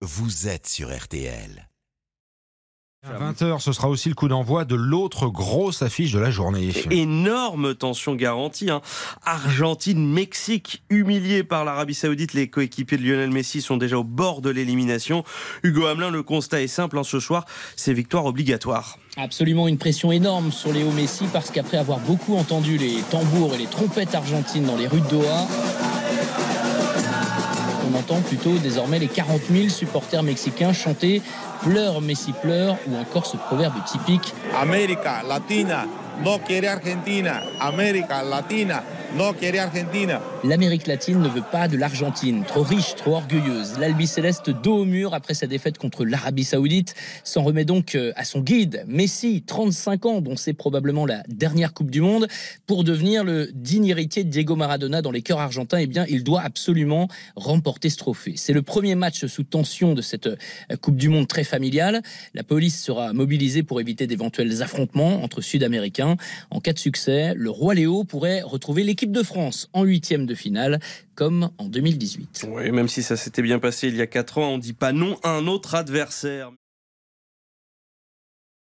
vous êtes sur RTL. À 20h, ce sera aussi le coup d'envoi de l'autre grosse affiche de la journée. Énorme tension garantie. Hein. Argentine-Mexique, humilié par l'Arabie Saoudite, les coéquipiers de Lionel Messi sont déjà au bord de l'élimination. Hugo Hamelin, le constat est simple. Hein, ce soir, c'est victoire obligatoire. Absolument une pression énorme sur Léo Messi parce qu'après avoir beaucoup entendu les tambours et les trompettes argentines dans les rues de Doha, on entend plutôt désormais les 40 000 supporters mexicains chanter Pleure Messi pleure ou encore ce proverbe typique América Latina no quiere Argentina. América Latina. L'Amérique latine ne veut pas de l'Argentine, trop riche, trop orgueilleuse. L'Albi Céleste dos au mur après sa défaite contre l'Arabie Saoudite s'en remet donc euh, à son guide, Messi, 35 ans, dont c'est probablement la dernière Coupe du Monde, pour devenir le digne héritier de Diego Maradona dans les cœurs argentins. Eh bien, il doit absolument remporter ce trophée. C'est le premier match sous tension de cette euh, Coupe du Monde très familiale. La police sera mobilisée pour éviter d'éventuels affrontements entre Sud-Américains. En cas de succès, le roi Léo pourrait retrouver l'équipe de France en huitième de finale, comme en 2018. Oui, même si ça s'était bien passé il y a 4 ans, on dit pas non à un autre adversaire.